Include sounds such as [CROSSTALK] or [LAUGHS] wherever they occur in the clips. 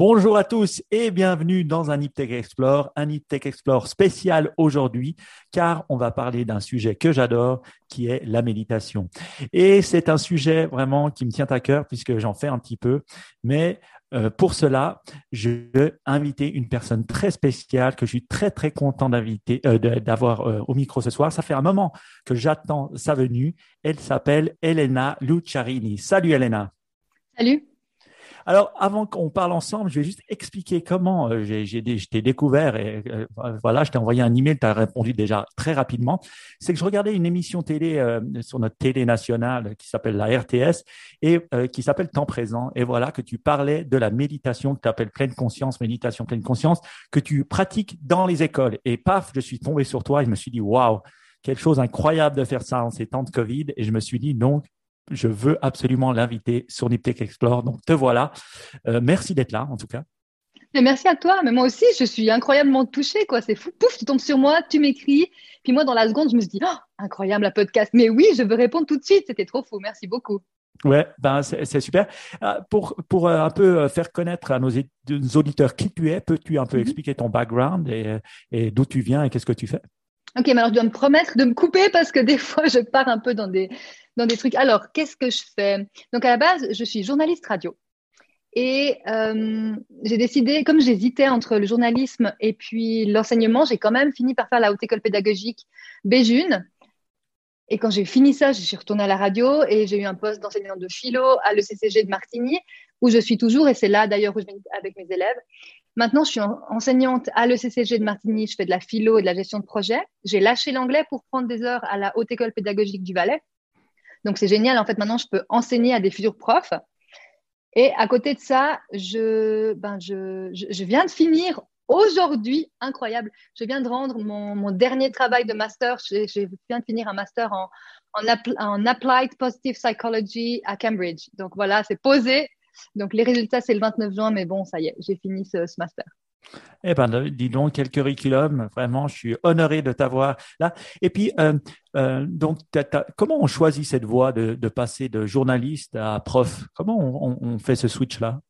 Bonjour à tous et bienvenue dans un Tech Explore, un Tech Explore spécial aujourd'hui, car on va parler d'un sujet que j'adore, qui est la méditation. Et c'est un sujet vraiment qui me tient à cœur puisque j'en fais un petit peu, mais euh, pour cela, je vais inviter une personne très spéciale que je suis très très content d'inviter, euh, d'avoir euh, au micro ce soir. Ça fait un moment que j'attends sa venue. Elle s'appelle Elena Luciarini. Salut Elena. Salut. Alors, avant qu'on parle ensemble, je vais juste expliquer comment euh, j'ai, je t'ai découvert et euh, voilà, je t'ai envoyé un email, tu as répondu déjà très rapidement. C'est que je regardais une émission télé euh, sur notre télé nationale qui s'appelle la RTS et qui s'appelle Temps présent. Et voilà que tu parlais de la méditation que tu appelles pleine conscience, méditation pleine conscience, que tu pratiques dans les écoles. Et paf, je suis tombé sur toi et je me suis dit, waouh, quelque chose incroyable de faire ça en ces temps de Covid. Et je me suis dit, donc, je veux absolument l'inviter sur Niptech Explore. Donc, te voilà. Euh, merci d'être là, en tout cas. Mais merci à toi. Mais moi aussi, je suis incroyablement touchée. quoi. C'est fou. Pouf, tu tombes sur moi, tu m'écris. Puis moi, dans la seconde, je me suis dit, oh, incroyable, la podcast. Mais oui, je veux répondre tout de suite. C'était trop fou. Merci beaucoup. Ouais, ben c'est super. Euh, pour pour euh, un peu faire connaître à nos, auditeurs qui tu es, peux-tu un peu mm-hmm. expliquer ton background et, et d'où tu viens et qu'est-ce que tu fais? Ok, mais alors tu dois me promettre de me couper parce que des fois je pars un peu dans des des trucs. Alors, qu'est-ce que je fais? Donc, à la base, je suis journaliste radio. Et euh, j'ai décidé, comme j'hésitais entre le journalisme et puis l'enseignement, j'ai quand même fini par faire la haute école pédagogique Béjune. Et quand j'ai fini ça, je suis retournée à la radio et j'ai eu un poste d'enseignant de philo à l'ECCG de Martigny, où je suis toujours, et c'est là d'ailleurs où je vais avec mes élèves. Maintenant, je suis enseignante à l'ECCG de Martigny, je fais de la philo et de la gestion de projet. J'ai lâché l'anglais pour prendre des heures à la haute école pédagogique du Valais. Donc, c'est génial. En fait, maintenant, je peux enseigner à des futurs profs. Et à côté de ça, je, ben, viens de finir aujourd'hui, incroyable, je viens de rendre mon, dernier travail de master. Je, je, viens de finir un master en, Applied Positive Psychology à Cambridge. Donc voilà, c'est posé. Donc les résultats, c'est le 29 juin, mais bon, ça y est, j'ai fini ce master. Eh ben, dis donc, quel curriculum. Vraiment, je suis honoré de t'avoir là. Et puis, euh, euh, donc, comment on choisit cette voie de, passer de journaliste à prof? Comment on, fait ce switch-là?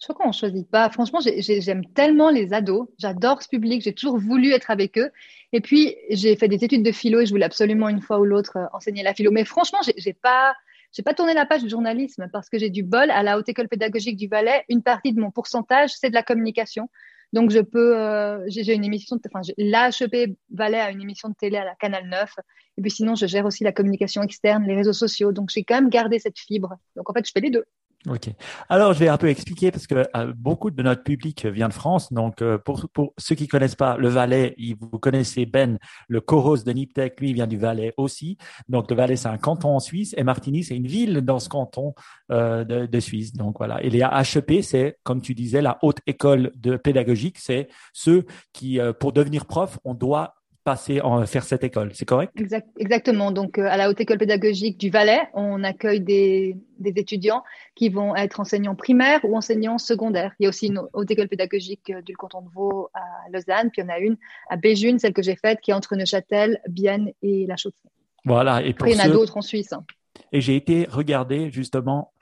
Je crois qu'on ne choisit pas. Franchement, j'aime tellement les ados. J'adore ce public. J'ai toujours voulu être avec eux. Et puis, j'ai fait des études de philo et je voulais absolument une fois ou l'autre euh, enseigner la philo. Mais franchement, j'ai pas j'ai pas tourné la page du journalisme parce que j'ai du bol à la haute école pédagogique du Valais. Une partie de mon pourcentage, c'est de la communication. Donc, je peux, euh, j'ai une émission, de, enfin, l'HEP Valais a une émission de télé à la Canal 9. Et puis sinon, je gère aussi la communication externe, les réseaux sociaux. Donc, j'ai quand même gardé cette fibre. Donc, en fait, je fais les deux. Ok. Alors, je vais un peu expliquer parce que euh, beaucoup de notre public vient de France. Donc, euh, pour, ceux qui connaissent pas le Valais, vous connaissez Ben, le coros de Niptech, lui, vient du Valais aussi. Donc, le Valais, c'est un canton en Suisse et Martigny, c'est une ville dans ce canton euh, de, de, Suisse. Donc, voilà. Et les HEP, c'est, comme tu disais, la haute école de pédagogique. C'est ceux qui, euh, pour devenir prof, on doit passer en faire cette école, c'est correct? Exactement. Donc, euh, à la Haute École pédagogique du Valais, on accueille des, des, étudiants qui vont être enseignants primaires ou enseignants secondaires. Il y a aussi une Haute École pédagogique euh, du canton de Vaud à Lausanne, puis il y en a une à Béjune, celle que j'ai faite, qui est entre Neuchâtel, Bienne et La Chaux-de-Fonds. Voilà. Et Après, il y en a d'autres en Suisse. Hein. Et j'ai été regarder justement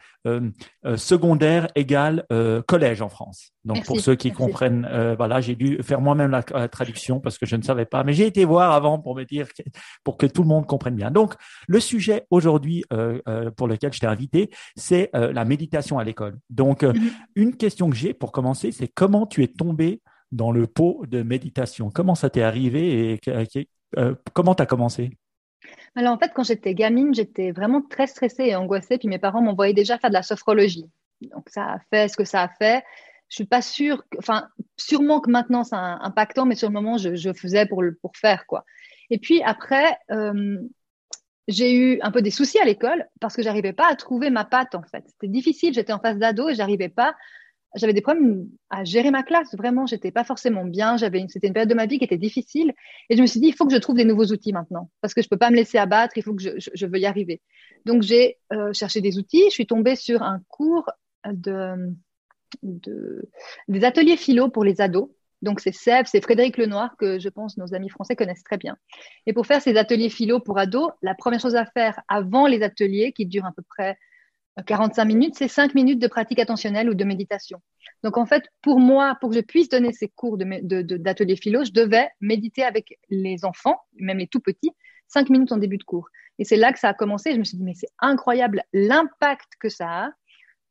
secondaire égale euh, collège en France. Donc pour ceux qui comprennent, voilà, j'ai dû faire moi-même la, traduction parce que je ne savais pas, mais j'ai été voir avant pour me dire pour que tout le monde comprenne bien. Donc le sujet aujourd'hui pour lequel je t'ai invité, c'est la méditation à l'école. Donc mm-hmm. une question que j'ai pour commencer, c'est comment tu es tombé dans le pot de méditation? Comment ça t'est arrivé et comment tu as commencé? Alors en fait, quand j'étais gamine, j'étais vraiment très stressée et angoissée, puis mes parents m'envoyaient déjà faire de la sophrologie. Donc ça a fait ce que ça a fait. Je suis pas sûre, enfin sûrement que maintenant c'est impactant, mais sur le moment je, faisais pour pour faire quoi. Et puis après, euh, j'ai eu un peu des soucis à l'école parce que j'arrivais pas à trouver ma patte en fait. C'était difficile, j'étais en face d'ado et j'arrivais pas j'avais des problèmes à gérer ma classe. Vraiment, j'étais pas forcément bien. C'était une période de ma vie qui était difficile. Et je me suis dit, il faut que je trouve des nouveaux outils maintenant, parce que je peux pas me laisser abattre. Il faut que je, je, veux y arriver. Donc, j'ai euh, cherché des outils. Je suis tombée sur un cours de des ateliers philo pour les ados. Donc, c'est Seb, c'est Frédéric Lenoir, que je pense nos amis français connaissent très bien. Et pour faire ces ateliers philo pour ados, la première chose à faire avant les ateliers, qui durent à peu près 45 minutes, c'est 5 minutes de pratique attentionnelle ou de méditation. Donc en fait, pour moi, pour que je puisse donner ces cours d'atelier de, philo, je devais méditer avec les enfants, même les tout petits, cinq minutes en début de cours. Et c'est là que ça a commencé. Je me suis dit, mais c'est incroyable l'impact que ça a.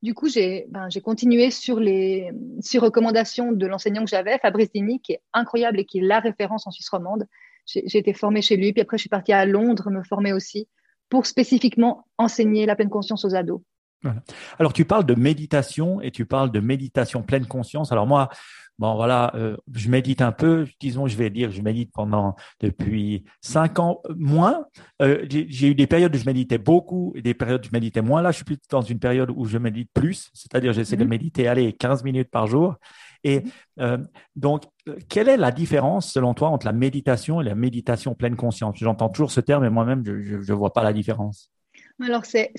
Du coup, j'ai ben, continué sur les sur recommandations de l'enseignant que j'avais, Fabrice Dini, qui est incroyable et qui est la référence en Suisse romande. J'ai été formée chez lui, puis après je suis partie à Londres me former aussi pour spécifiquement enseigner la pleine conscience aux ados. Alors tu parles de méditation et tu parles de méditation pleine conscience. Alors moi, bon voilà, euh, je médite un peu. Disons, je vais dire, je médite pendant depuis cinq ans moins. Euh, j'ai eu des périodes où je méditais beaucoup et des périodes où je méditais moins. Là, je suis plus dans une période où je médite plus, c'est-à-dire j'essaie de mhm. méditer, allez, 15 minutes par jour. Et mhm. euh, donc, quelle est la différence selon toi entre la méditation et la méditation pleine conscience? J'entends toujours ce terme, mais moi-même, je ne vois pas la différence. Alors, il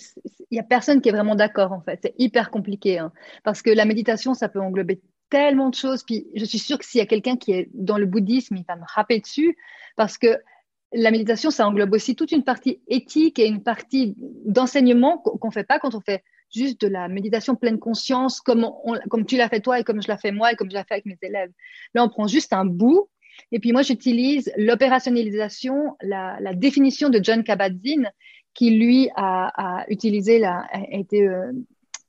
n'y a personne qui est vraiment d'accord, en fait. C'est hyper compliqué. Hein. parce que la méditation, ça peut englober tellement de choses. Puis, je suis sûre que s'il y a quelqu'un qui est dans le bouddhisme, il va me rappeler dessus. Parce que la méditation, ça englobe aussi toute une partie éthique et une partie d'enseignement qu'on ne fait pas quand on fait juste de la méditation pleine conscience, comme, tu l'as fait toi et comme je l'ai fait moi et comme je l'ai fait avec mes élèves. Là, on prend juste un bout. Et puis moi, j'utilise l'opérationnalisation, la, la, définition de John Kabat-Zinn, qui lui a, utilisé, la, a, été, euh,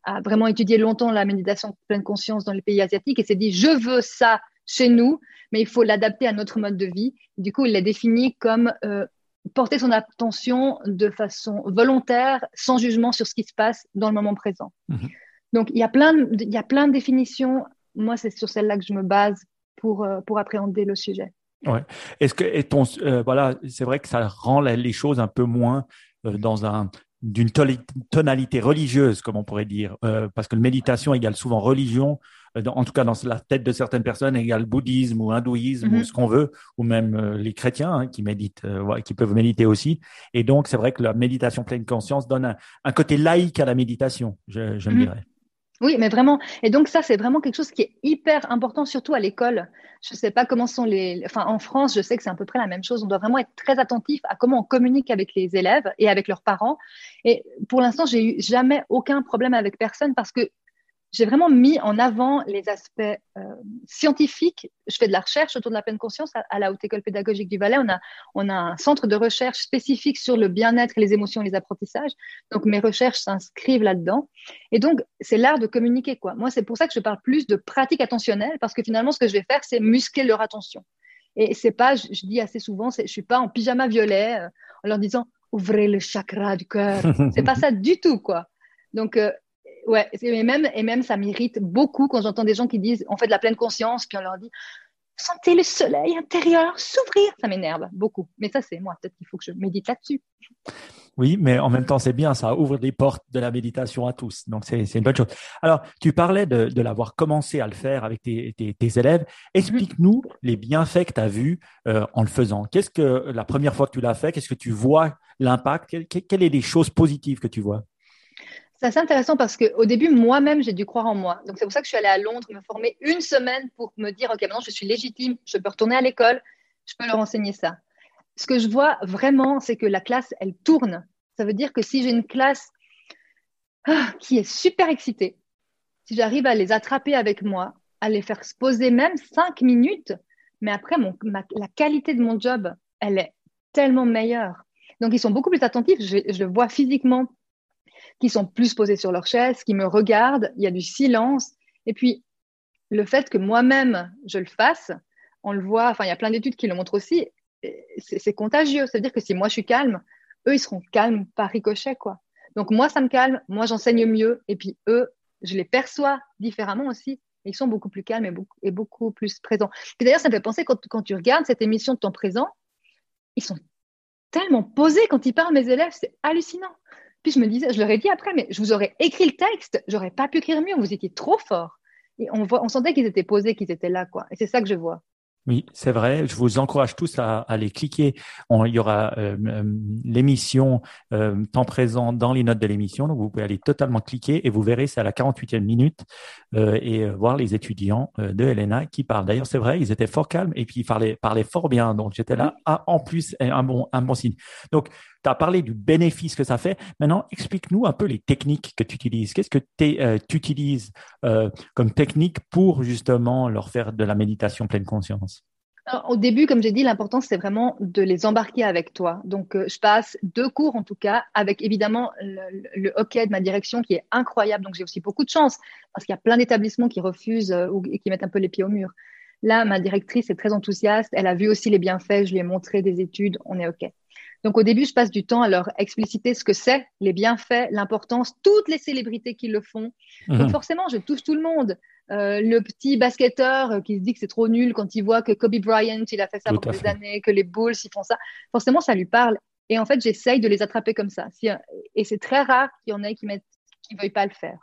a vraiment étudié longtemps la méditation pleine conscience dans les pays asiatiques et s'est dit je veux ça chez nous, mais il faut l'adapter à notre mode de vie. Du coup, il l'a défini comme euh, porter son attention de façon volontaire, sans jugement sur ce qui se passe dans le moment présent. Mhm. Donc, il y a plein de, il y a plein de définitions. Moi, c'est sur celle-là que je me base pour, euh, pour appréhender le sujet. Ouais. Est-ce que et ton, voilà, c'est vrai que ça rend les choses un peu moins dans un d'une tonalité religieuse, comme on pourrait dire, euh, parce que méditation égale souvent religion, euh, en tout cas dans la tête de certaines personnes égale bouddhisme ou hindouisme ou mm-hmm. ce qu'on veut, ou même les chrétiens hein, qui méditent, qui peuvent méditer aussi. Et donc c'est vrai que la méditation pleine conscience donne un, côté laïque à la méditation, je, je me mm-hmm. dirais. Oui, mais vraiment. Et donc ça, c'est vraiment quelque chose qui est hyper important, surtout à l'école. Je ne sais pas comment sont les. Enfin, en France, je sais que c'est à peu près la même chose. On doit vraiment être très attentif à comment on communique avec les élèves et avec leurs parents. Et pour l'instant, j'ai eu jamais aucun problème avec personne parce que j'ai vraiment mis en avant les aspects euh, scientifiques. Je fais de la recherche autour de la pleine conscience à, la Haute École pédagogique du Valais. On a, on a un centre de recherche spécifique sur le bien-être, les émotions et les apprentissages. Donc, mes recherches s'inscrivent là-dedans. Et donc, c'est l'art de communiquer, quoi. Moi, c'est pour ça que je parle plus de pratique attentionnelle, parce que finalement, ce que je vais faire, c'est muscler leur attention. Et c'est pas, je, dis assez souvent, je suis pas en pyjama violet euh, en leur disant ouvrez le chakra du cœur. [LAUGHS] c'est pas ça du tout, quoi. Donc, euh, ouais, et même, et même ça m'irrite beaucoup quand j'entends des gens qui disent on fait de la pleine conscience, puis on leur dit sentez le soleil intérieur s'ouvrir. Ça m'énerve beaucoup. Mais ça, c'est moi. Peut-être qu'il faut que je médite là-dessus. Oui, mais en même temps, c'est bien, ça ouvre des portes de la méditation à tous. Donc, c'est une bonne chose. Alors, tu parlais de, de l'avoir commencé à le faire avec tes, tes, tes élèves. Explique-nous les bienfaits que tu as vus euh, en le faisant. Qu'est-ce que la première fois que tu l'as fait, qu'est-ce que tu vois l'impact? Quelles sont les choses positives que tu vois? C'est assez intéressant parce qu'au début, moi-même, j'ai dû croire en moi. Donc, c'est pour ça que je suis allée à Londres me former une semaine pour me dire, OK, maintenant, je suis légitime, je peux retourner à l'école, je peux leur enseigner ça. Ce que je vois vraiment, c'est que la classe, elle tourne. Ça veut dire que si j'ai une classe ah, qui est super excitée, si j'arrive à les attraper avec moi, à les faire se poser même cinq minutes, mais après, la qualité de mon job, elle est tellement meilleure. Donc, ils sont beaucoup plus attentifs. Je le vois physiquement qui sont plus posés sur leur chaise, qui me regardent, il y a du silence. Et puis, le fait que moi-même, je le fasse, on le voit, enfin, il y a plein d'études qui le montrent aussi, c'est contagieux. C'est-à-dire que si moi, je suis calme, eux, ils seront calmes par ricochet, quoi. Donc, moi, ça me calme, moi, j'enseigne mieux, et puis eux, je les perçois différemment aussi. Ils sont beaucoup plus calmes et beaucoup, plus présents. D'ailleurs, ça me fait penser, quand, quand tu regardes cette émission de temps présent, ils sont tellement posés quand ils parlent, mes élèves, c'est hallucinant. Puis je me disais, je leur ai dit après, mais je vous aurais écrit le texte, j'aurais pas pu écrire mieux, vous étiez trop fort. Et on, voit, on sentait qu'ils étaient posés, qu'ils étaient là, quoi. Et c'est ça que je vois. Oui, c'est vrai. Je vous encourage tous à, aller cliquer. il y aura euh, euh, l'émission euh, temps présent dans les notes de l'émission. Donc, vous pouvez aller totalement cliquer et vous verrez, c'est à la 48e minute et voir les étudiants de Helena qui parlent. D'ailleurs, c'est vrai, ils étaient fort calmes et puis ils parlaient, parlaient fort bien. Donc, j'étais là. Ah, en plus, un bon, un bon signe. Donc, tu as parlé du bénéfice que ça fait. Maintenant, explique-nous un peu les techniques que tu utilises. Qu'est-ce que euh, tu utilises euh, comme technique pour justement leur faire de la méditation pleine conscience? Au début, comme j'ai dit, l'important, c'est vraiment de les embarquer avec toi. Donc, euh, je passe deux cours, en tout cas, avec évidemment le, le hockey de ma direction qui est incroyable. Donc, j'ai aussi beaucoup de chance parce qu'il y a plein d'établissements qui refusent ou qui mettent un peu les pieds au mur. Là, ma directrice est très enthousiaste. Elle a vu aussi les bienfaits. Je lui ai montré des études. On est OK. Donc, au début, je passe du temps à leur expliciter ce que c'est, les bienfaits, l'importance, toutes les célébrités qui le font. Donc, mhm. forcément, je touche tout le monde. Euh, le petit basketteur qui se dit que c'est trop nul quand il voit que Kobe Bryant, il a fait ça pendant des années, que les Bulls, ils font ça. Forcément, ça lui parle. Et en fait, j'essaye de les attraper comme ça. Et c'est très rare qu'il y en ait qui ne qui veuillent pas le faire.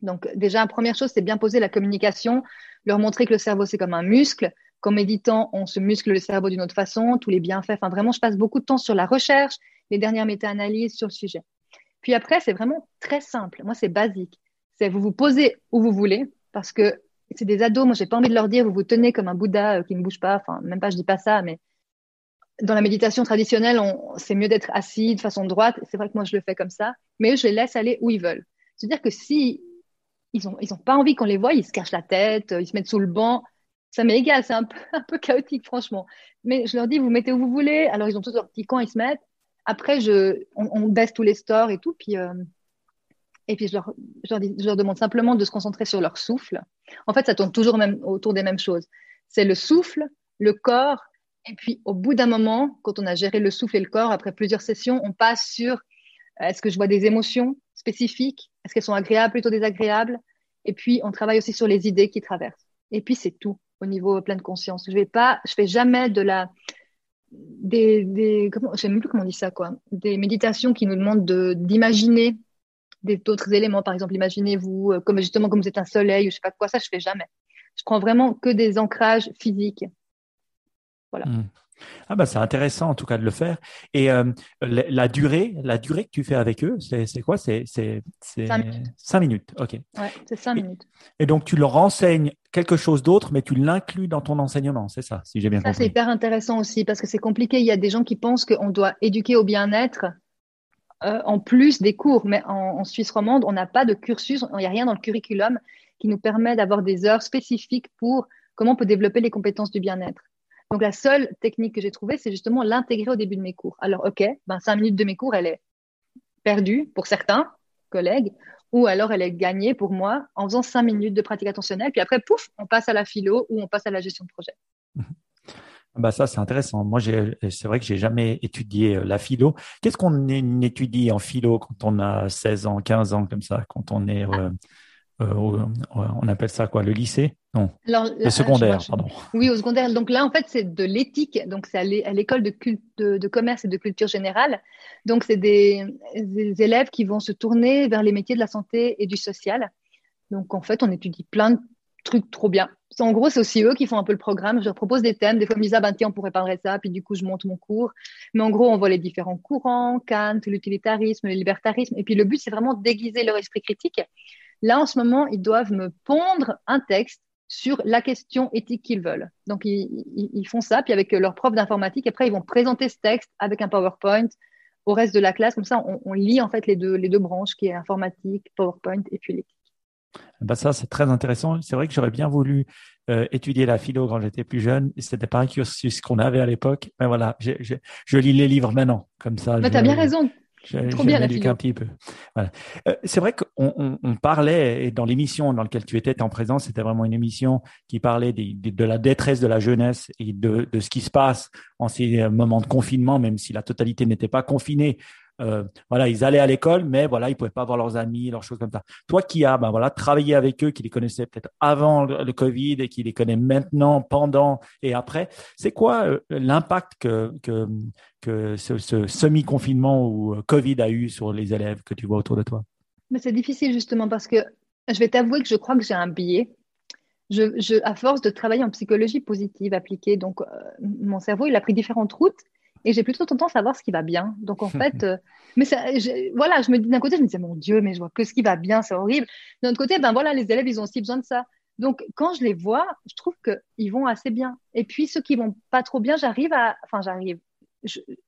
Donc, déjà, première chose, c'est bien poser la communication, leur montrer que le cerveau, c'est comme un muscle. Qu'en méditant, on se muscle le cerveau d'une autre façon, tous les bienfaits. Enfin, vraiment, je passe beaucoup de temps sur la recherche, les dernières méta-analyses sur le sujet. Puis après, c'est vraiment très simple. Moi, c'est basique. C'est vous vous posez où vous voulez, parce que c'est des ados. Moi, j'ai pas envie de leur dire, vous vous tenez comme un Bouddha euh, qui ne bouge pas. Enfin, même pas, je dis pas ça, mais dans la méditation traditionnelle, c'est mieux d'être assis de façon droite. C'est vrai que moi, je le fais comme ça. Mais eux, je les laisse aller où ils veulent. C'est-à-dire que si ils ont, ils ont pas envie qu'on les voie, ils se cachent la tête, euh, ils se mettent sous le banc. Ça m'est égal, c'est un peu, [LAUGHS] un peu chaotique, franchement. Mais je leur dis, vous mettez où vous voulez. Alors, ils ont tous leur petit coin, ils se mettent. Après, je, on, baisse tous les stores et tout. Puis, euh, et puis, je leur, je leur demande simplement de se concentrer sur leur souffle. En fait, ça tourne toujours même, autour des mêmes choses. C'est le souffle, le corps. Et puis, au bout d'un moment, quand on a géré le souffle et le corps, après plusieurs sessions, on passe sur euh, est-ce que je vois des émotions spécifiques? Est-ce qu'elles sont agréables, plutôt désagréables? Et puis, on travaille aussi sur les idées qui traversent. Et puis, c'est tout au niveau pleine conscience. Je vais pas, je fais jamais de la, des, des comment, je sais même plus comment on dit ça, quoi. Des méditations qui nous demandent de, d'imaginer d'autres éléments. Par exemple, imaginez-vous, euh, comme justement, comme vous êtes un soleil ou je sais pas quoi, ça, je fais jamais. Je prends vraiment que des ancrages physiques. Voilà. Mmh. Ah bah c'est intéressant en tout cas de le faire. Et euh, la, durée, la durée que tu fais avec eux, c'est quoi? C'est cinq minutes. Cinq minutes, ok. Ouais, c'est cinq minutes. Et donc tu leur enseignes quelque chose d'autre, mais tu l'inclus dans ton enseignement, c'est ça, si j'ai bien compris. Ça c'est hyper intéressant aussi parce que c'est compliqué. Il y a des gens qui pensent qu'on doit éduquer au bien-être euh, en plus des cours, mais en, en Suisse romande, on n'a pas de cursus, il n'y a rien dans le curriculum qui nous permet d'avoir des heures spécifiques pour comment on peut développer les compétences du bien-être. Donc la seule technique que j'ai trouvée, c'est justement l'intégrer au début de mes cours. Alors ok, ben cinq minutes de mes cours, elle est perdue pour certains collègues, ou alors elle est gagnée pour moi en faisant cinq minutes de pratique attentionnelle. Puis après, pouf, on passe à la philo ou on passe à la gestion de projet. [LAUGHS] Bah ça c'est intéressant. Moi c'est vrai que j'ai jamais étudié euh, la philo. Qu'est-ce qu'on étudie en philo quand on a 16 ans, 15 ans comme ça, quand on est euh, euh, on appelle ça quoi Le lycée? Non. le secondaire, pardon. Oui, au secondaire. Donc là, en fait, c'est de l'éthique. Donc c'est à l'école de, de, de, commerce et de culture générale. Donc c'est des, élèves qui vont se tourner vers les métiers de la santé et du social. Donc en fait, on étudie plein de trucs trop bien. En gros, c'est aussi eux qui font un peu le programme. Je leur propose des thèmes. Des fois, ils me disent, ah ben tiens, on pourrait parler de ça. Puis du coup, je monte mon cours. Mais en gros, on voit les différents courants, Kant, l'utilitarisme, le libertarisme. Et puis le but, c'est vraiment déguiser leur esprit critique Là, en ce moment, ils doivent me pondre un texte sur la question éthique qu'ils veulent. Donc, ils, font ça, puis avec leur prof d'informatique, après, ils vont présenter ce texte avec un PowerPoint au reste de la classe. Comme ça, on, lit en fait les deux, les deux branches, qui est informatique, PowerPoint et puis l'éthique. Bah ça, c'est très intéressant. C'est vrai que j'aurais bien voulu euh, étudier la philo quand j'étais plus jeune. C'était pas un cursus qu'on avait à l'époque. Mais voilà, je lis les livres maintenant, comme ça. tu as bien raison. Trop bien la un petit peu. Voilà. Euh, c'est vrai qu'on on, on parlait, et dans l'émission dans laquelle tu étais en présence, c'était vraiment une émission qui parlait des, de la détresse de la jeunesse et de, de ce qui se passe en ces moments de confinement, même si la totalité n'était pas confinée. Euh, voilà, ils allaient à l'école, mais voilà, ils pouvaient pas voir leurs amis, leurs choses comme ça. Toi qui as, ben voilà, travaillé avec eux, qui les connaissais peut-être avant le, Covid et qui les connaît maintenant, pendant et après, c'est quoi euh, l'impact que, que, ce semi-confinement ou euh, Covid a eu sur les élèves que tu vois autour de toi? Mais c'est difficile justement parce que je vais t'avouer que je crois que j'ai un biais. Je, je, à force de travailler en psychologie positive appliquée, donc mon cerveau, il a pris différentes routes et j'ai plutôt tendance à voir ce qui va bien. Donc en [LAUGHS] fait, euh, mais ça, voilà, je me dis d'un côté, je me disais mon Dieu, mais je vois que ce qui va bien, c'est horrible. D'un autre côté, ben voilà, les élèves, ils ont aussi besoin de ça. Donc quand je les vois, je trouve qu'ils vont assez bien. Et puis ceux qui vont pas trop bien, j'arrive à, enfin j'arrive.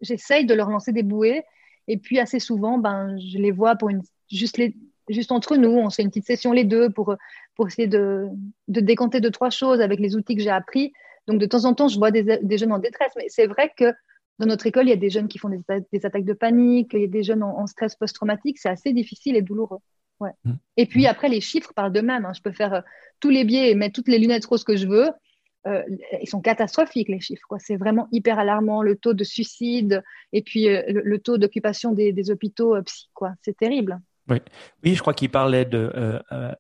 j'essaye de leur lancer des bouées. Et puis assez souvent, ben, je les vois pour une, juste, les, juste entre nous. On fait une petite session les deux pour, pour essayer de, de décanter deux, trois choses avec les outils que j'ai appris. Donc de temps en temps, je vois des, des jeunes en détresse. Mais c'est vrai que dans notre école, il y a des jeunes qui font des, des attaques de panique, il y a des jeunes en, stress post-traumatique. C'est assez difficile et douloureux. Ouais. Mmh. Et puis après, les chiffres parlent d'eux-mêmes. Hein. Je peux faire euh, tous les biais et mettre toutes les lunettes roses que je veux. Euh, ils sont catastrophiques, les chiffres. C'est vraiment hyper alarmant. Le taux de suicide et puis euh, le, taux d'occupation des, des, hôpitaux psy. C'est terrible. Oui, oui je crois qu'il parlait de, euh, euh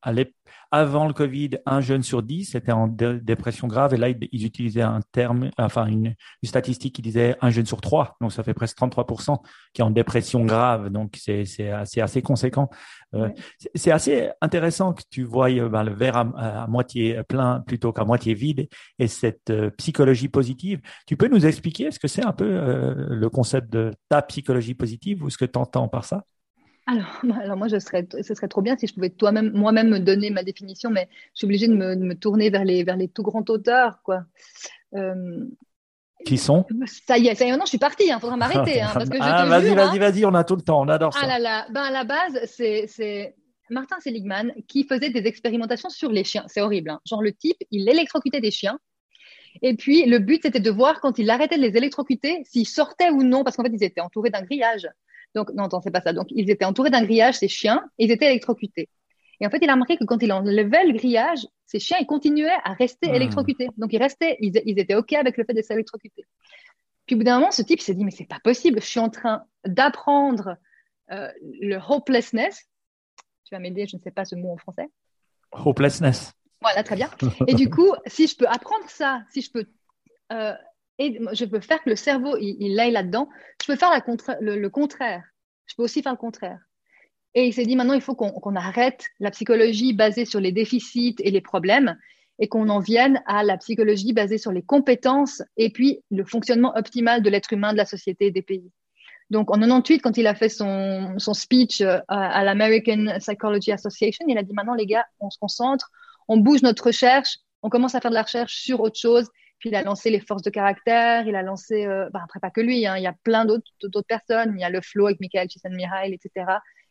avant le Covid, un jeune sur dix était en dépression grave. Et là, ils, utilisaient un terme, enfin une, statistique qui disait un jeune sur trois. Donc, ça fait presque 33% qui est en dépression grave. Donc, c'est assez, assez conséquent. Euh, c'est assez intéressant que tu vois euh, ben, le verre à, moitié plein plutôt qu'à moitié vide et cette euh, psychologie positive. Tu peux nous expliquer, est-ce que c'est un peu le concept de ta psychologie positive ou ce que tu entends par ça? Alors, [LAUGHS] alors, moi, je serais, ce serait trop bien si je pouvais toi-même, moi-même me donner ma définition, mais je suis obligée de me, me tourner vers les, vers les tout grands auteurs, quoi. Euh, qui sont? Ça y est, ça y est, non, je suis partie, il hein, faudra [LAUGHS] m'arrêter. Hein, ah, vas-y, vas-y, hein. vas-y, on a tout le temps, on adore ça. Ah là là, ben à la base, c'est Martin Seligman qui faisait des expérimentations sur les chiens. C'est horrible. Hein. Genre, le type, il électrocutait des chiens. Et puis, le but, c'était de voir quand il arrêtait de les électrocuter, s'ils sortaient ou non, parce qu'en fait, ils étaient entourés d'un grillage. Donc, non, attends, c'est pas ça. Donc, ils étaient entourés d'un grillage, ces chiens, et ils étaient électrocutés. Et en fait, il a remarqué que quand il enlevait le grillage, ces chiens, ils continuaient à rester hmm. électrocutés. Donc, ils restaient, ils, étaient OK avec le fait d'être électrocutés. Puis, au bout d'un moment, ce type s'est dit, mais c'est pas possible, je suis en train d'apprendre euh, le hopelessness. Tu vas m'aider, je ne sais pas ce mot en français. Hopelessness. Voilà, très bien. Et du coup, si je peux apprendre ça, si je peux euh, et je peux faire que le cerveau, il, aille là-dedans. Je peux faire le, contraire. Je peux aussi faire le contraire. Et il s'est dit, maintenant, il faut qu'on arrête la psychologie basée sur les déficits et les problèmes et qu'on en vienne à la psychologie basée sur les compétences et puis le fonctionnement optimal de l'être humain, de la société et des pays. Donc, en 98, quand il a fait son, speech euh, à, l'American Psychology Association, il a dit, maintenant, les gars, on se concentre, on bouge notre recherche, on commence à faire de la recherche sur autre chose puis il a lancé les forces de caractère, il a lancé, euh, bah, après pas que lui, hein, il y a plein d'autres personnes, il y a le flow avec Michael Csikszentmihalyi, etc.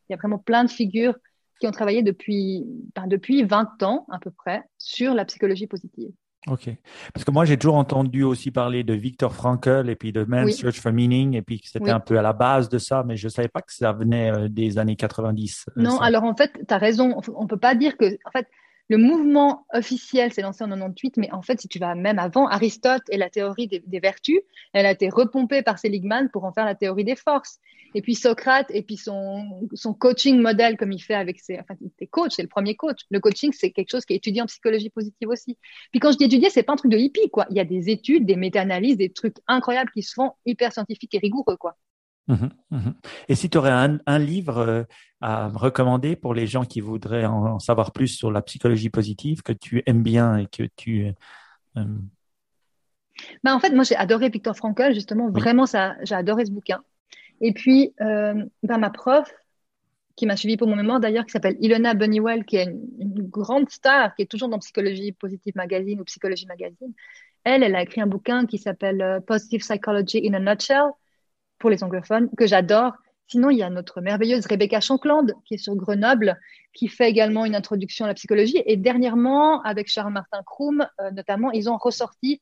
Il y a vraiment plein de figures qui ont travaillé depuis, ben, depuis 20 ans à peu près sur la psychologie positive. Ok. Parce que moi, j'ai toujours entendu aussi parler de Viktor Frankl et puis de Man's Search for Meaning, et puis que c'était un peu à la base de ça, mais je ne savais pas que ça venait euh, des années 90. Euh, non, alors en fait, tu as raison. On ne peut pas dire que. En fait, le mouvement officiel s'est lancé en 98, mais en fait, si tu vas même avant, Aristote et la théorie des, vertus, elle a été repompée par Seligman pour en faire la théorie des forces. Et puis Socrate, et puis son, coaching modèle, comme il fait avec ses, enfin, il coach, c'est le premier coach. Le coaching, c'est quelque chose qui est étudié en psychologie positive aussi. Puis quand je dis étudier, c'est pas un truc de hippie, quoi. Il y a des études, des méta-analyses, des trucs incroyables qui se font hyper scientifiques et rigoureux, quoi. Mmh mmh et si tu aurais un, livre euh, à recommander pour les gens qui voudraient en, savoir plus sur la psychologie positive, que tu aimes bien et que tu... Euh, euh, bah en fait, moi, j'ai adoré Victor Frankl, justement, vraiment, ça, j'ai adoré ce bouquin. Et puis, bah, ma prof, qui m'a suivi pour mon mémoire d'ailleurs, qui s'appelle Ilona Bunnywell, qui est une, une, grande star, qui est toujours dans Psychologie Positive Magazine ou Psychologie Magazine. Elle, elle a écrit un bouquin qui s'appelle Positive Psychology in a Nutshell, pour les anglophones, que j'adore. Sinon, il y a notre merveilleuse Rebecca Shankland, qui est sur Grenoble, qui fait également une introduction à la psychologie. Et dernièrement, avec Charles-Martin Krum, euh, notamment, ils ont ressorti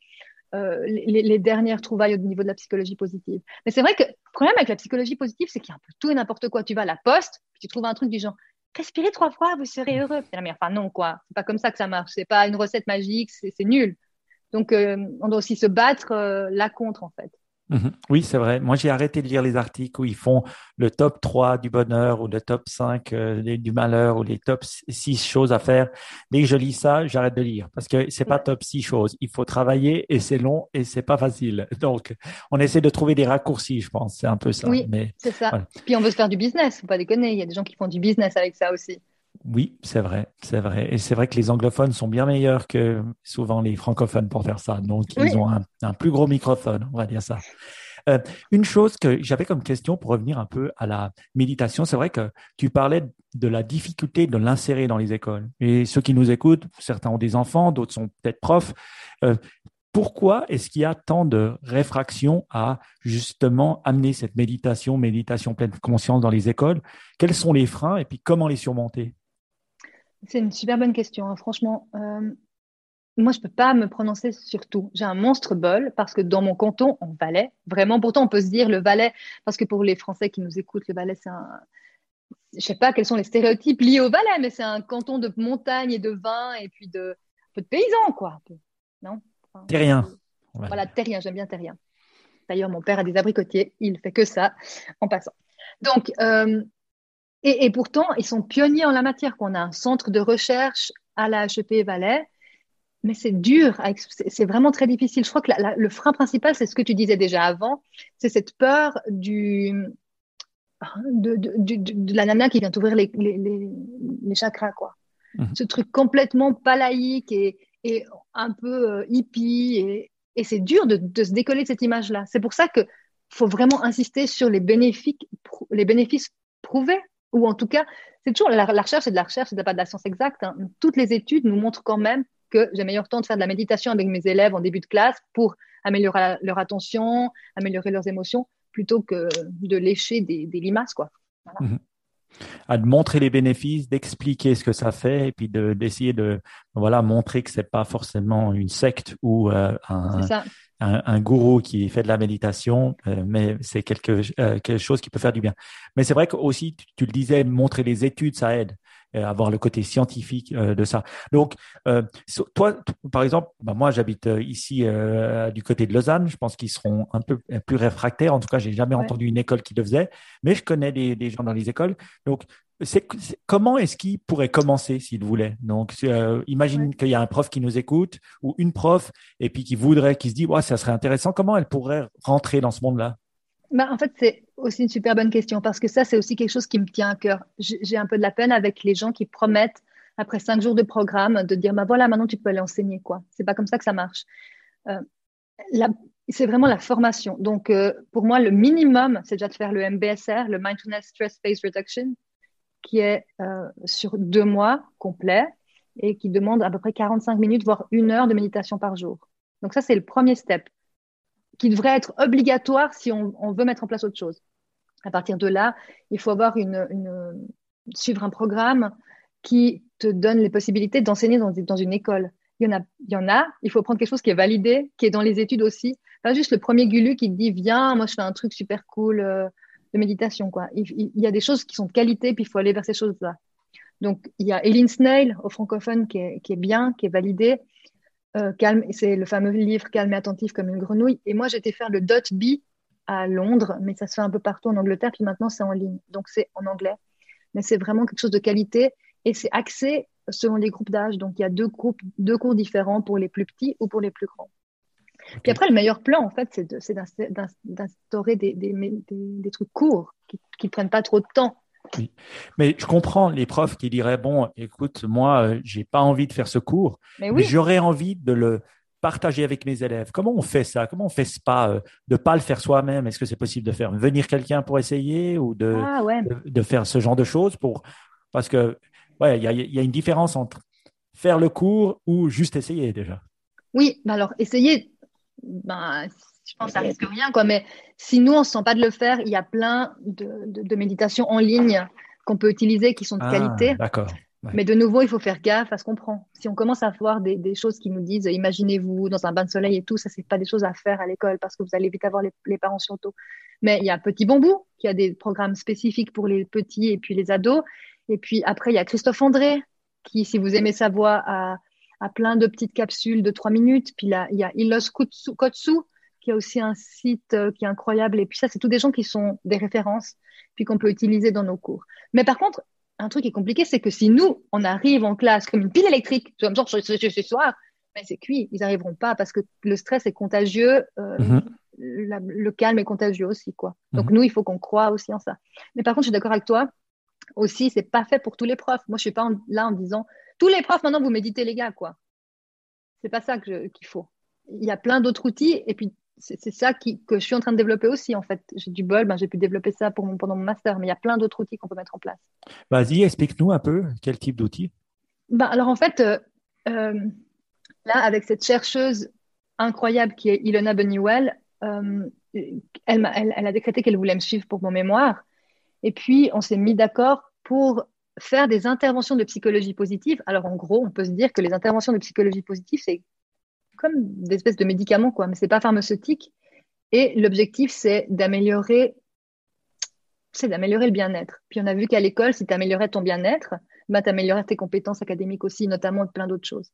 euh, les, dernières trouvailles au niveau de la psychologie positive. Mais c'est vrai que le problème avec la psychologie positive, c'est qu'il y a un peu tout et n'importe quoi. Tu vas à la poste, tu trouves un truc du genre respirez trois fois, vous serez heureux. Enfin non quoi, c'est pas comme ça que ça marche. C'est pas une recette magique, c'est nul. Donc euh, on doit aussi se battre là contre en fait. Mhm. Oui, c'est vrai. Moi, j'ai arrêté de lire les articles où ils font le top 3 du bonheur ou le top 5 euh, du malheur ou les top 6 choses à faire. Dès que je lis ça, j'arrête de lire parce que c'est pas top 6 choses. Il faut travailler et c'est long et c'est pas facile. [LAUGHS] Donc, on essaie de trouver des raccourcis, je pense. C'est un peu ça. Oui, c'est ça. Puis on veut se faire du business, faut pas déconner. Il y a des gens qui font du business avec ça aussi. Oui, c'est vrai, c'est vrai. Et c'est vrai que les anglophones sont bien meilleurs que souvent les francophones pour faire ça. Donc, ils ont un, plus gros microphone, on va dire ça. Euh, une chose que j'avais comme question pour revenir un peu à la méditation, c'est vrai que tu parlais de la difficulté de l'insérer dans les écoles. Et ceux qui nous écoutent, certains ont des enfants, d'autres sont peut-être profs. Euh, pourquoi est-ce qu'il y a tant de réfraction à justement amener cette méditation, méditation pleine conscience dans les écoles? Quels sont les freins et puis comment les surmonter? C'est une super bonne question. Hein. Franchement, euh, moi, je peux pas me prononcer sur tout. J'ai un monstre bol parce que dans mon canton, on Valais, vraiment, pourtant, on peut se dire le Valais, parce que pour les Français qui nous écoutent, le Valais, c'est un, je sais pas quels sont les stéréotypes liés au Valais, mais c'est un canton de montagne et de vin et puis de, un peu de paysans, quoi. Non? Terrien. Voilà, terrien, j'aime bien terrien. D'ailleurs, mon père a des abricotiers, il fait que ça en passant. Donc, euh, et, pourtant, ils sont pionniers en la matière. On a un centre de recherche à la HEP Valais, mais c'est dur, c'est vraiment très difficile. Je crois que le frein principal, c'est ce que tu disais déjà avant, c'est cette peur du, de, de, la nana qui vient t'ouvrir les, les, les, chakras, quoi. Mhm. Ce truc complètement palaïque et, et un peu euh, hippie. Et, et c'est dur de, de, se décoller de cette image-là. C'est pour ça que faut vraiment insister sur les bénéfices, les bénéfices prouvés. Ou en tout cas, c'est toujours la, recherche, c'est de la recherche, c'est pas de la science exacte. Hein. Toutes les études nous montrent quand même que j'ai meilleur temps de faire de la méditation avec mes élèves en début de classe pour améliorer leur attention, améliorer leurs émotions, plutôt que de lécher des, limaces, quoi. Mhm. À de montrer les bénéfices, d'expliquer ce que ça fait, et puis d'essayer de, voilà montrer que c'est pas forcément une secte ou euh, un, gourou qui fait de la méditation, euh, mais c'est quelque, euh, quelque chose qui peut faire du bien. Mais c'est vrai que aussi, tu, le disais, montrer les études, ça aide. Euh, avoir le côté scientifique euh, de ça. Donc, euh, toi, par exemple, bah, moi, j'habite ici du côté de Lausanne. Je pense qu'ils seront un peu plus réfractaires. En tout cas, j'ai jamais entendu une école qui le faisait, mais je connais des, gens dans les écoles. Donc, c'est, comment est-ce qu'ils pourraient commencer s'ils voulaient? Donc, imagine qu'il y a un prof qui nous écoute ou une prof et puis qui voudrait, qui se dit, ouais, ça serait intéressant. Comment elle pourrait rentrer dans ce monde-là? Bah, En fait, c'est aussi une super bonne question parce que ça, c'est aussi quelque chose qui me tient à cœur. J'ai un peu de la peine avec les gens qui promettent, après cinq jours de programme, de dire bah voilà, maintenant tu peux aller enseigner. quoi. C'est pas comme ça que ça marche. Euh, c'est vraiment la formation. Donc, euh, pour moi, le minimum, c'est déjà de faire le MBSR, le Mindfulness Stress Phase Reduction, qui est euh, sur deux mois complets et qui demande à peu près 45 minutes, voire une heure de méditation par jour. Donc, ça, c'est le premier step qui devrait être obligatoire si on, veut mettre en place autre chose. À partir de là, il faut avoir une, suivre un programme qui te donne les possibilités d'enseigner dans, une école. Il y en a, il faut prendre quelque chose qui est validé, qui est dans les études aussi. Pas juste le premier gulu qui te dit viens, moi je fais un truc super cool euh, de méditation quoi. Il, y a des choses qui sont de qualité, puis il faut aller vers ces choses-là. Donc il y a Eileen Snail au francophone qui est, qui est bien, qui est validé. Euh, calme, c'est le fameux livre Calme et attentif comme une grenouille. Et moi, j'étais faire le Dot B à Londres, mais ça se fait un peu partout en Angleterre, puis maintenant c'est en ligne. Donc c'est en anglais. Mais c'est vraiment quelque chose de qualité et c'est axé selon les groupes d'âge. Donc il y a deux, groupes, deux cours différents pour les plus petits ou pour les plus grands. Puis après, le meilleur plan, en fait, c'est d'instaurer des, des, des, trucs courts qui ne prennent pas trop de temps. Oui. Mais je comprends les profs qui diraient bon, écoute, moi, euh, j'ai pas envie de faire ce cours, mais, j'aurais envie de le partager avec mes élèves. Comment on fait ça? Comment on fait pas euh, de pas le faire soi-même? Est-ce que c'est possible de faire venir quelqu'un pour essayer ou de, ah, de, faire ce genre de choses pour parce que ouais, il y a, y a, une différence entre faire le cours ou juste essayer déjà. Oui, bah alors essayer, ben, je pense que ça risque rien, quoi. Mais si nous, on ne se sent pas de le faire, il y a plein de, de, méditations en ligne qu'on peut utiliser qui sont de ah, qualité. D'accord. Mais de nouveau, il faut faire gaffe à ce qu'on prend. Si on commence à voir des, des choses qui nous disent imaginez-vous dans un bain de soleil et tout, ça, c'est pas des choses à faire à l'école parce que vous allez vite avoir les, les parents sur le Mais il y a Petit Bambou qui a des programmes spécifiques pour les petits et puis les ados. Et puis après, il y a Christophe André qui, si vous aimez sa voix, a, a plein de petites capsules de trois minutes. Puis là, il y a Ilos Kotsu il y a aussi un site euh, qui est incroyable. Et puis ça, c'est tous des gens qui sont des références, puis qu'on peut utiliser dans nos cours. Mais par contre, un truc qui est compliqué, c'est que si nous, on arrive en classe comme une pile électrique, comme genre ce, soir, ben c'est cuit, ils n'arriveront pas parce que le stress est contagieux, euh, mhm. le calme est contagieux aussi, quoi. Donc mhm. nous, il faut qu'on croit aussi en ça. Mais par contre, je suis d'accord avec toi. Aussi, c'est pas fait pour tous les profs. Moi, je suis pas là en disant tous les profs maintenant vous méditez les gars, quoi. C'est pas ça qu'il faut. Il y a plein d'autres outils et puis c'est ça qui, que je suis en train de développer aussi, en fait. J'ai du bol, ben, j'ai pu développer ça pour mon, pendant mon master, mais il y a plein d'autres outils qu'on peut mettre en place. Vas-y, explique-nous un peu quel type d'outils. Ben, alors, en fait, euh, euh, là, avec cette chercheuse incroyable qui est Ilona Bunnywell, euh, elle, elle, a décrété qu'elle voulait me suivre pour mon mémoire. Et puis, on s'est mis d'accord pour faire des interventions de psychologie positive. Alors, en gros, on peut se dire que les interventions de psychologie positive, c'est comme des espèces de médicaments, quoi, mais c'est pas pharmaceutique. Et l'objectif, c'est d'améliorer, c'est d'améliorer le bien-être. Puis on a vu qu'à l'école, si tu améliorais ton bien-être, ben, tu améliorais tes compétences académiques aussi, notamment plein d'autres choses.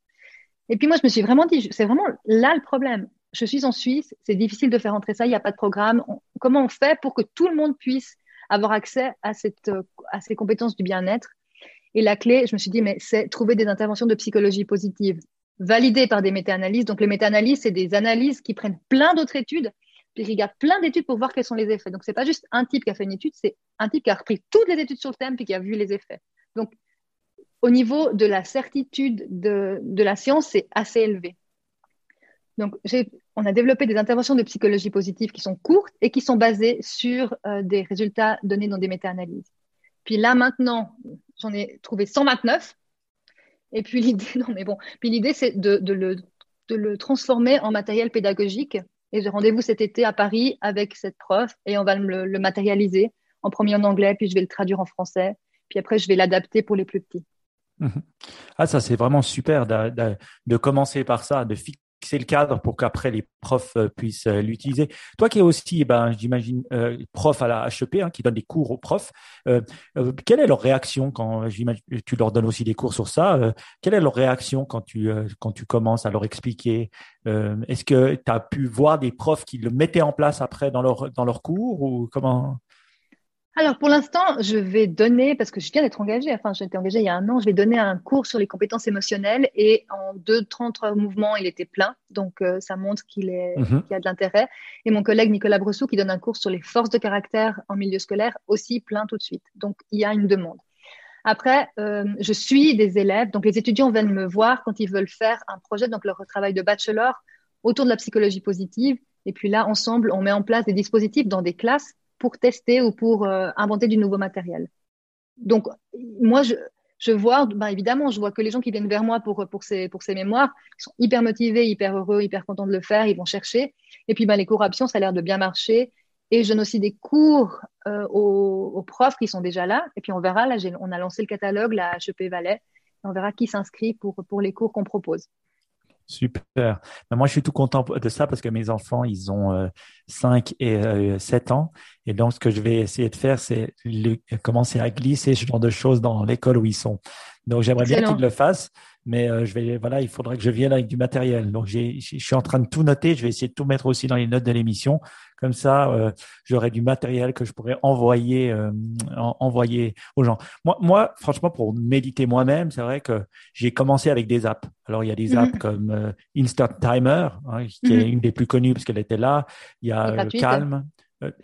Et puis moi, je me suis vraiment dit, c'est vraiment là le problème. Je suis en Suisse, c'est difficile de faire entrer ça, il n'y a pas de programme. comment on fait pour que tout le monde puisse avoir accès à ces compétences du bien-être? Et la clé, je me suis dit, mais c'est trouver des interventions de psychologie positive validées par des méta-analyses. Donc les méta-analyses, c'est des analyses qui prennent plein d'autres études, puis qui regardent plein d'études pour voir quels sont les effets. Donc c'est pas juste un type qui a fait une étude, c'est un type qui a repris toutes les études sur le thème puis qui a vu les effets. Donc au niveau de la certitude de, la science, c'est assez élevé. Donc, on a développé des interventions de psychologie positive qui sont courtes et qui sont basées sur euh, des résultats donnés dans des méta-analyses. Puis là, maintenant, j'en ai trouvé 129. Et puis l'idée, [LAUGHS] non mais bon, puis l'idée, c'est de, le, transformer en matériel pédagogique. Et j'ai rendez-vous cet été à Paris avec cette prof et on va le, le matérialiser en premier en anglais, puis je vais le traduire en français. Puis après, je vais l'adapter pour les plus petits. Mhm. Ah, ça, c'est vraiment super de, commencer par ça, de le cadre pour qu'après les profs euh, puissent euh, l'utiliser. Toi qui es aussi, ben, j'imagine, euh, prof à la HEP, hein, qui donne des cours aux profs, quelle est leur réaction quand tu leur donnes aussi des cours sur ça Quelle est leur réaction quand tu, quand tu commences à leur expliquer Est-ce que tu as pu voir des profs qui le mettaient en place après dans leur, dans leur cours ou comment? Alors, pour l'instant, je vais donner, parce que je viens d'être engagée, enfin, j'ai été engagée il y a un an, je vais donner un cours sur les compétences émotionnelles et en deux, 33 mouvements, il était plein. Donc, euh, ça montre qu'il est, mhm. y a de l'intérêt. Et mon collègue Nicolas Bressou, qui donne un cours sur les forces de caractère en milieu scolaire, aussi plein tout de suite. Donc, il y a une demande. Après, euh, je suis des élèves, donc les étudiants viennent me voir quand ils veulent faire un projet, donc leur travail de bachelor autour de la psychologie positive. Et puis là, ensemble, on met en place des dispositifs dans des classes pour tester ou pour euh, inventer du nouveau matériel. Donc, moi, je, je vois, ben évidemment, je vois que les gens qui viennent vers moi pour, pour, ces, pour ces mémoires ils sont hyper motivés, hyper heureux, hyper contents de le faire, ils vont chercher. Et puis, ben, les cours options, ça a l'air de bien marcher. Et je donne aussi des cours euh, aux, profs qui sont déjà là. Et puis, on verra, là, on a lancé le catalogue, la HEP Valais. On verra qui s'inscrit pour, pour les cours qu'on propose. Super. Ben, moi, je suis tout content de ça parce que mes enfants, ils ont 5 euh, et 7 euh, ans. Et donc, ce que je vais essayer de faire, c'est commencer à glisser ce genre de choses dans l'école où ils sont. Donc, j'aimerais bien qu'ils le fassent, mais euh, je vais, voilà, il faudrait que je vienne avec du matériel. Donc, je suis en train de tout noter. Je vais essayer de tout mettre aussi dans les notes de l'émission. Comme ça, euh, j'aurai du matériel que je pourrais envoyer, euh, envoyer aux gens. Moi, moi, franchement, pour méditer moi-même, c'est vrai que j'ai commencé avec des apps. Alors, il y a des mhm. apps comme Instant Timer, hein, qui est mhm. une des plus connues parce qu'elle était là. Il y a Calm.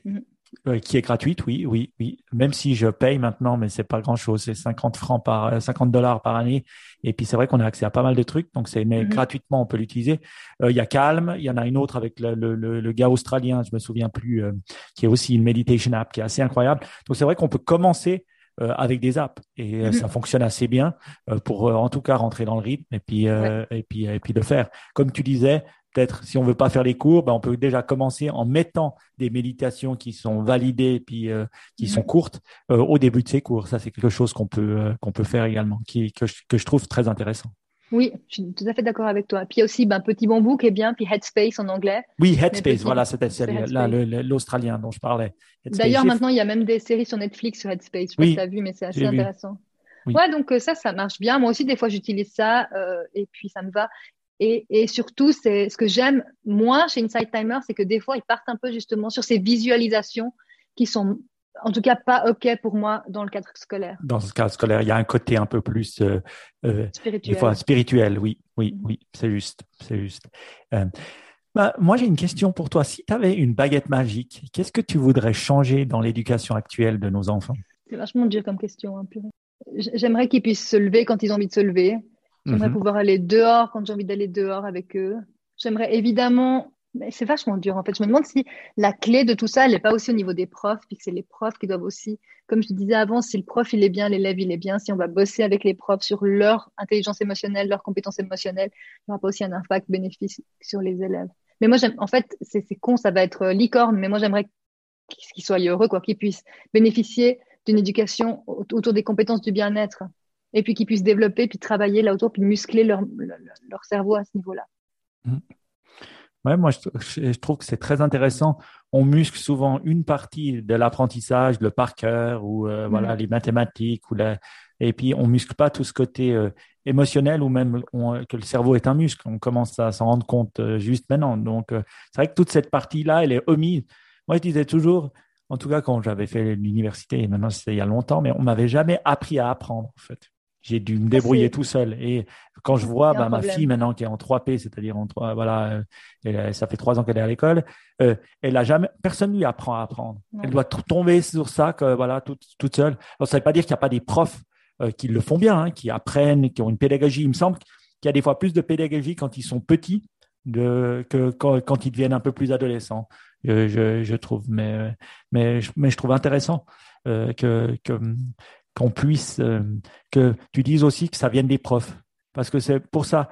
Mhm. Euh, qui est gratuite, oui, oui, oui. Même si je paye maintenant, mais c'est pas grand chose, c'est 50 francs par, 50 euh, dollars par année. Et puis c'est vrai qu'on a accès à pas mal de trucs, donc c'est mais mhm. gratuitement on peut l'utiliser. Euh, il y a Calm, il y en a une autre avec le, le, le, gars australien, je me souviens plus, qui est aussi une meditation app qui est assez incroyable. Donc c'est vrai qu'on peut commencer avec des apps et mhm. ça fonctionne assez bien pour en tout cas rentrer dans le rythme et puis et puis et puis le faire. Comme tu disais, peut-être si on veut pas faire les cours, ben on peut déjà commencer en mettant des méditations qui sont validées et puis euh, qui sont mhm. courtes euh, au début de ces cours. Ça, c'est quelque chose qu'on peut euh, qu'on peut faire également, qui que je, que je trouve très intéressant. Oui, je suis tout à fait d'accord avec toi. Puis il y a aussi ben, Petit Bambou qui est bien, puis Headspace en anglais. Oui, Headspace, voilà, c'était là l'Australien dont je parlais. D'ailleurs, maintenant, il y a même des séries sur Netflix sur Headspace. Je sais pas si tu as vu, mais c'est assez intéressant. Ouais, donc ça, ça marche bien. Moi aussi, des fois, j'utilise ça et puis ça me va. Et, et surtout, c'est ce que j'aime moins chez Inside Timer, c'est que des fois, ils partent un peu justement sur ces visualisations qui sont en tout cas pas OK pour moi dans le cadre scolaire. Dans ce cadre scolaire, il y a un côté un peu plus euh, euh spirituel. Des fois, spirituel, oui, oui, mm-hmm. oui, c'est juste, c'est juste. Euh, bah, moi, j'ai une question pour toi. Si tu avais une baguette magique, qu'est-ce que tu voudrais changer dans l'éducation actuelle de nos enfants? C'est vachement dur comme question. Hein, J'aimerais qu'ils puissent se lever quand ils ont envie de se lever, J'aimerais mhm. pouvoir aller dehors quand j'ai envie d'aller dehors avec eux. J'aimerais évidemment Mais c'est vachement dur en fait. Je me demande si la clé de tout ça, elle n'est pas aussi au niveau des profs, puis que c'est les profs qui doivent aussi, comme je disais avant, si le prof il est bien, l'élève il est bien, si on va bosser avec les profs sur leur intelligence émotionnelle, leur compétences émotionnelles, il n'y aura pas aussi un impact bénéfice sur les élèves. Mais moi, j'aime, en fait, c'est con, ça va être licorne, mais moi j'aimerais qu'ils soient heureux, quoi, qu'ils puissent bénéficier d'une éducation autour des compétences du bien-être, et puis qu'ils puissent développer, puis travailler là autour, puis muscler leur, leur, cerveau à ce niveau-là. Mmh. Ouais, moi, je, trouve que c'est très intéressant. On muscle souvent une partie de l'apprentissage, le par cœur ou euh, mm. voilà les mathématiques ou la... et puis on muscle pas tout ce côté euh, émotionnel ou même que le cerveau est un muscle. On commence à s'en rendre compte euh, juste maintenant. Donc c'est vrai que toute cette partie-là, elle est omise. Moi, je disais toujours, en tout cas quand j'avais fait l'université, et maintenant c'était il y a longtemps, mais on m'avait jamais appris à apprendre en fait. J'ai dû me débrouiller tout seul. Et quand je vois bah, ma fille maintenant qui est en 3P, c'est-à-dire en 3, voilà, euh, ça fait trois ans qu'elle est à l'école, euh, elle a jamais, personne lui apprend à apprendre. Elle doit tomber sur ça, que, voilà, toute, toute seule. Alors, ça ne veut pas dire qu'il n'y a pas des profs euh, qui le font bien, hein, qui apprennent, qui ont une pédagogie. Il me semble qu'il y a des fois plus de pédagogie quand ils sont petits de, que quand, quand ils deviennent un peu plus adolescents. Je, je, trouve, mais, mais, mais je trouve intéressant que, que qu'on puisse, euh, que tu dises aussi que ça vienne des profs. Parce que c'est pour ça.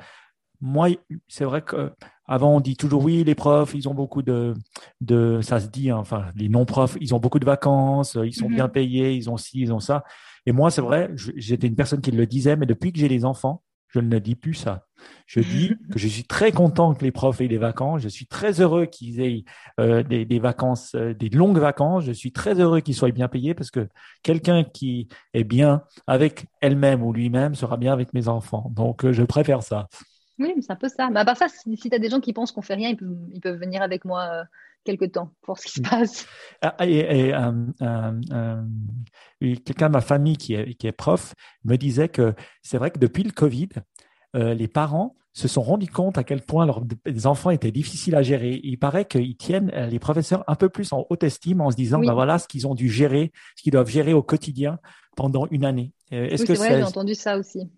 Moi, c'est vrai qu'avant, on dit toujours oui, les profs, ils ont beaucoup de, de ça se dit, hein, enfin, les non-profs, ils ont beaucoup de vacances, ils sont mm-hmm. bien payés, ils ont ci, ils ont ça. Et moi, c'est vrai, j'étais une personne qui le disait, mais depuis que j'ai les enfants, je ne dis plus ça. Je dis que je suis très content que les profs aient des vacances. Je suis très heureux qu'ils aient euh, des, vacances, euh, des longues vacances. Je suis très heureux qu'ils soient bien payés parce que quelqu'un qui est bien avec elle-même ou lui-même sera bien avec mes enfants. Donc, euh, je préfère ça. Oui, c'est un peu ça. Mais à part ça, si, tu as des gens qui pensent qu'on fait rien, ils peuvent, venir avec moi quelque temps pour ce qui se passe. Ah, et, quelqu'un de ma famille qui est, qui est prof me disait que c'est vrai que depuis le Covid, euh, les parents se sont rendus compte à quel point leurs enfants étaient difficiles à gérer. Il paraît qu'ils tiennent euh, les professeurs un peu plus en haute estime en se disant, bah voilà ce qu'ils ont dû gérer, ce qu'ils doivent gérer au quotidien pendant une année. Euh, est-ce que c'est vrai, j'ai entendu ça aussi.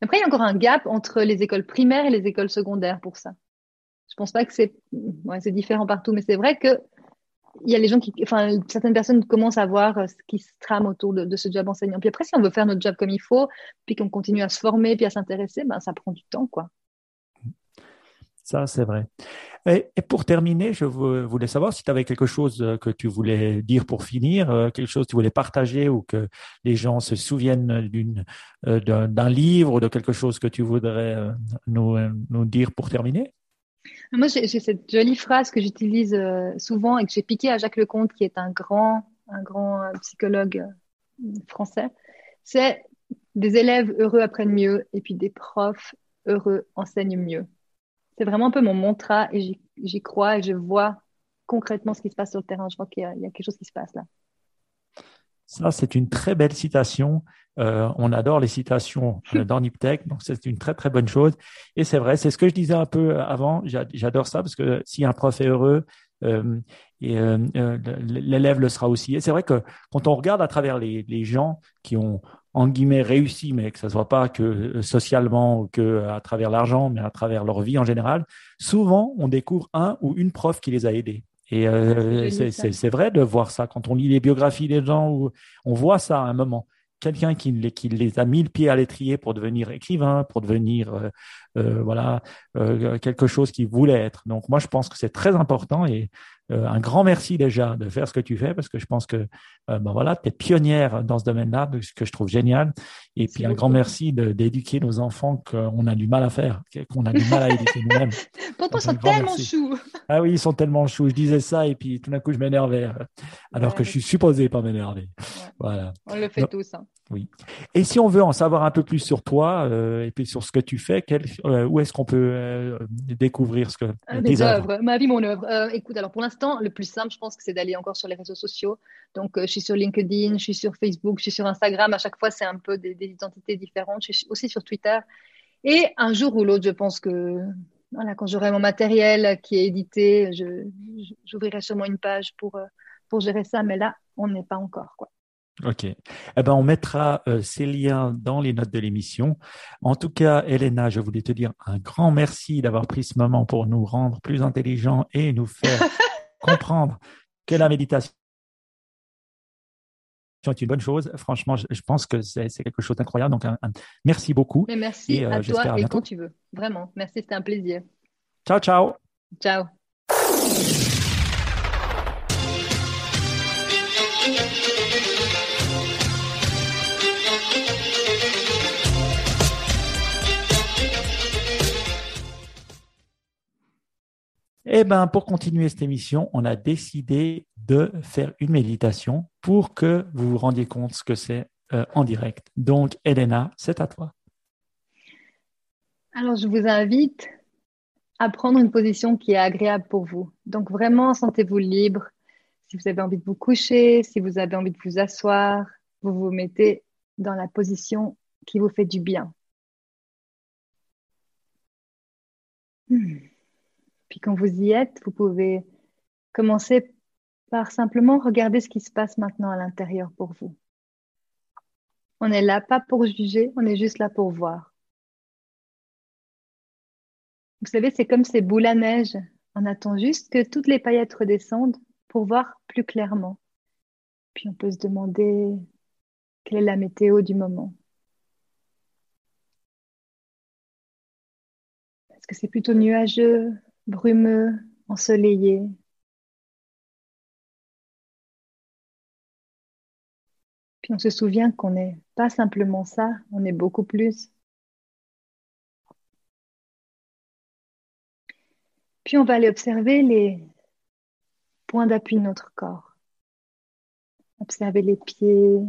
Après, il y a encore un gap entre les écoles primaires et les écoles secondaires pour ça. Je pense pas que c'est c'est différent partout, mais c'est vrai que il y a les gens qui, enfin, certaines personnes commencent à voir euh, ce qui se trame autour de, ce job enseignant. Puis après, si on veut faire notre job comme il faut, puis qu'on continue à se former, puis à s'intéresser, ben, ça prend du temps, quoi. Ça, c'est vrai. Et, pour terminer, je voulais savoir si tu avais quelque chose euh, que tu voulais dire pour finir, euh, quelque chose que tu voulais partager ou que les gens se souviennent d'un livre ou de quelque chose que tu voudrais nous, nous dire pour terminer? Moi, j'ai cette jolie phrase que j'utilise euh, souvent et que j'ai piquée à Jacques Lecomte, qui est un grand, un grand euh, psychologue euh, français. C'est des élèves heureux apprennent mieux et puis des profs heureux enseignent mieux. C'est vraiment un peu mon mantra et j'y crois et je vois concrètement ce qui se passe sur le terrain. Je crois qu'il y, y, a quelque chose qui se passe là. Ça, c'est une très belle citation. Euh, on adore les citations dans Niptech, donc c'est une très très bonne chose. Et c'est vrai, c'est ce que je disais un peu avant. J'adore ça parce que si un prof est heureux, euh, et euh, l'élève le sera aussi. Et c'est vrai que quand on regarde à travers les, les, gens qui ont en guillemets réussi, mais que ce soit pas que socialement ou que à travers l'argent, mais à travers leur vie en général, souvent on découvre un ou une prof qui les a aidés. Et euh, c'est vrai de voir ça. Quand on lit les biographies des gens, on voit ça à un moment. Quelqu'un qui, qui, les a mis le pied à l'étrier pour devenir écrivain, pour devenir euh, euh, voilà quelque chose qu'ils voulaient être. Donc moi, je pense que c'est très important et euh, un grand merci déjà de faire ce que tu fais parce que je pense que euh, ben voilà, tu es pionnière dans ce domaine-là, ce que je trouve génial. Et puis un grand merci d'éduquer nos enfants qu'on a du mal à faire, qu'on a du mal à éduquer nous-mêmes. [LAUGHS] Pourtant, ils sont tellement choux. Ah oui, ils sont tellement choux. Je disais ça et puis tout d'un coup, je m'énervais euh, alors que je suis supposé pas m'énerver. Voilà. On le fait tous. Hein. Oui. Et si on veut en savoir un peu plus sur toi et puis sur ce que tu fais, quel, où est-ce qu'on peut découvrir ce que des œuvres, ma vie, mon œuvre. écoute, alors pour l'instant le plus simple, je pense que c'est d'aller encore sur les réseaux sociaux. Donc, euh, je suis sur LinkedIn, je suis sur Facebook, je suis sur Instagram. À chaque fois, c'est un peu des, identités différentes. Je suis aussi sur Twitter. Et un jour ou l'autre, je pense que voilà, quand j'aurai mon matériel qui est édité, j'ouvrirai sûrement une page pour, euh, pour gérer ça. Mais là, on n'est pas encore. Quoi. Ok. Eh ben, on mettra euh, ces liens dans les notes de l'émission. En tout cas, Elena, je voulais te dire un grand merci d'avoir pris ce moment pour nous rendre plus intelligents et nous faire [LAUGHS] comprendre que la méditation est une bonne chose. Franchement, je, pense que c'est quelque chose d'incroyable. Donc, merci beaucoup. Mais merci euh, à toi et quand tu veux. Vraiment. Merci, c'était un plaisir. Ciao, ciao. Ciao. Eh ben, pour continuer cette émission, on a décidé de faire une méditation pour que vous vous rendiez compte ce que c'est euh, en direct. Donc, Elena, c'est à toi. Alors, je vous invite à prendre une position qui est agréable pour vous. Donc, vraiment, sentez-vous libre. Si vous avez envie de vous coucher, si vous avez envie de vous asseoir, vous vous mettez dans la position qui vous fait du bien. Hmm. Puis quand vous y êtes, vous pouvez commencer par simplement regarder ce qui se passe maintenant à l'intérieur pour vous. On n'est là pas pour juger, on est juste là pour voir. Vous savez, c'est comme ces boules à neige. On attend juste que toutes les paillettes redescendent pour voir plus clairement. Puis on peut se demander quelle est la météo du moment. Est-ce que c'est plutôt nuageux, brumeux, ensoleillé. Puis on se souvient qu'on n'est pas simplement ça, on est beaucoup plus. Puis on va aller observer les points d'appui de notre corps. Observer les pieds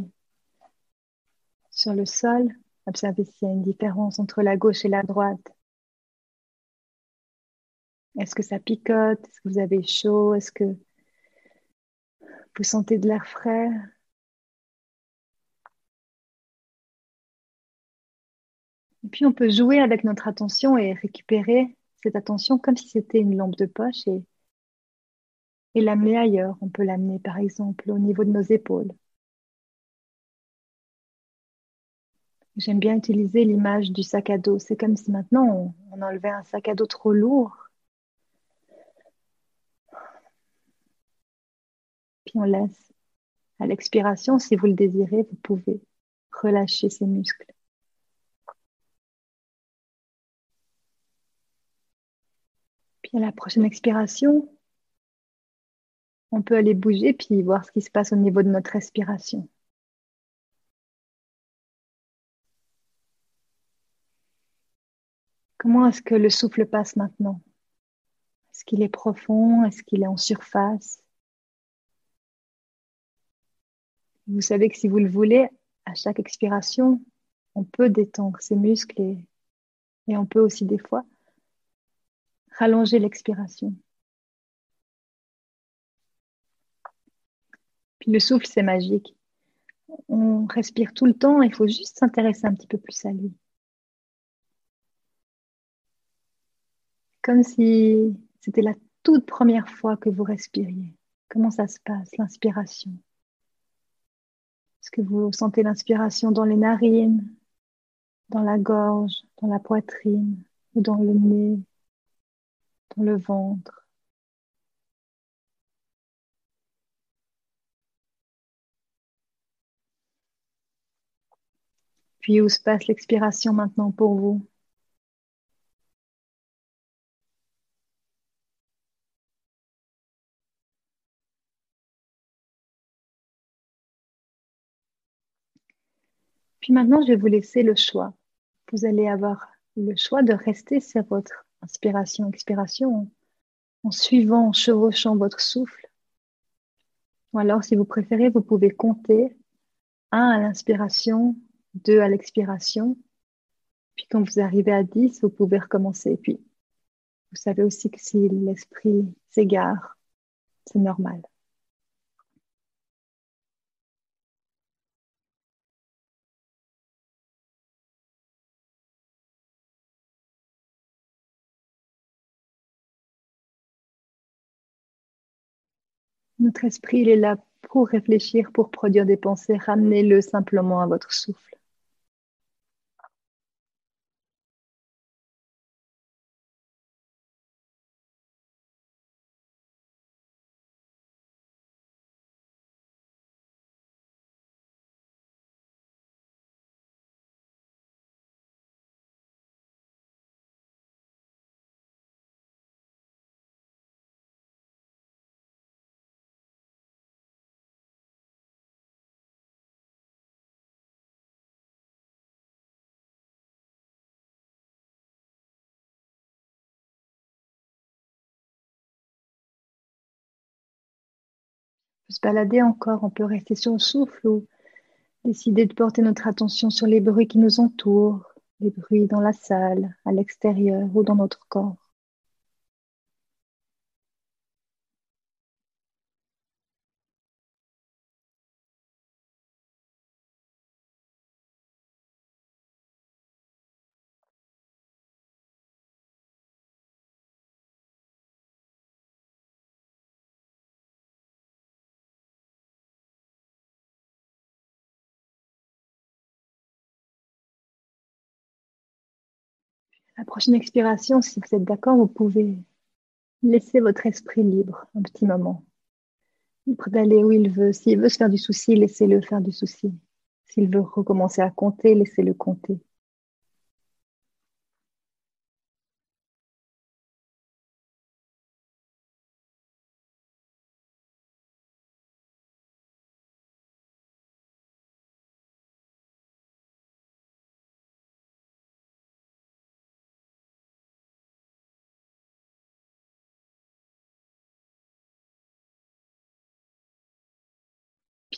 sur le sol, observer s'il y a une différence entre la gauche et la droite. Est-ce que ça picote? Est-ce que vous avez chaud? Est-ce que vous sentez de l'air frais? Et puis on peut jouer avec notre attention et récupérer cette attention comme si c'était une lampe de poche et, et l'amener ailleurs. On peut l'amener par exemple au niveau de nos épaules. J'aime bien utiliser l'image du sac à dos. C'est comme si maintenant on enlevait un sac à dos trop lourd on laisse. À l'expiration, si vous le désirez, vous pouvez relâcher ces muscles. Puis à la prochaine expiration, on peut aller bouger puis voir ce qui se passe au niveau de notre respiration. Comment est-ce que le souffle passe maintenant? Est-ce qu'il est profond? Est-ce qu'il est en surface? Vous savez que si vous le voulez, à chaque expiration, on peut détendre ses muscles et, on peut aussi des fois rallonger l'expiration. Puis le souffle, c'est magique. On respire tout le temps, il faut juste s'intéresser un petit peu plus à lui. Comme si c'était la toute première fois que vous respiriez. Comment ça se passe, l'inspiration? Est-ce que vous sentez l'inspiration dans les narines, dans la gorge, dans la poitrine ou dans le nez, dans le ventre? Puis où se passe l'expiration maintenant pour vous? Puis maintenant, je vais vous laisser le choix. Vous allez avoir le choix de rester sur votre inspiration, expiration, en suivant, en chevauchant votre souffle. Ou alors, si vous préférez, vous pouvez compter un à l'inspiration, deux à l'expiration. Puis quand vous arrivez à 10, vous pouvez recommencer. Puis, vous savez aussi que si l'esprit s'égare, c'est normal. Notre esprit, il est là pour réfléchir, pour produire des pensées, ramenez-le simplement à votre souffle. Balader encore, on peut rester sur le souffle ou décider de porter notre attention sur les bruits qui nous entourent, les bruits dans la salle, à l'extérieur ou dans notre corps. La prochaine expiration, si vous êtes d'accord, vous pouvez laisser votre esprit libre un petit moment. Libre d'aller où il veut. S'il veut se faire du souci, laissez-le faire du souci. S'il veut recommencer à compter, laissez-le compter.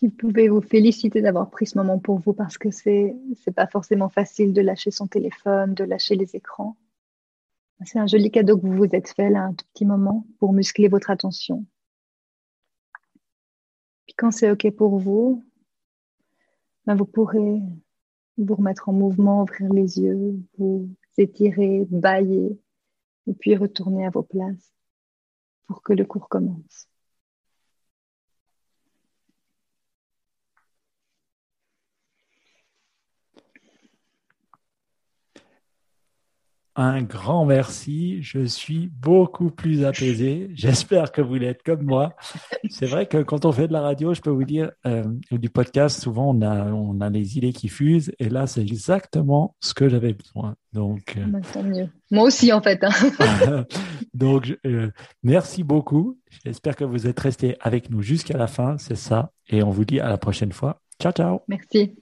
Vous pouvez vous féliciter d'avoir pris ce moment pour vous parce que c'est c'est pas forcément facile de lâcher son téléphone, de lâcher les écrans. C'est un joli cadeau que vous vous êtes fait là, un tout petit moment pour muscler votre attention. Puis quand c'est ok pour vous, ben vous pourrez vous remettre en mouvement, ouvrir les yeux, vous étirer, bailler, et puis retourner à vos places pour que le cours commence. Un grand merci. Je suis beaucoup plus apaisé. J'espère que vous l'êtes comme moi. C'est vrai que quand on fait de la radio, je peux vous dire, euh, du podcast, souvent on a, on a les idées qui fusent. Et là, c'est exactement ce que j'avais besoin. Donc, euh, bah, mieux. Moi aussi, en fait. Hein. [LAUGHS] Donc, euh, merci beaucoup. J'espère que vous êtes restés avec nous jusqu'à la fin. C'est ça. Et on vous dit à la prochaine fois. Ciao, ciao. Merci.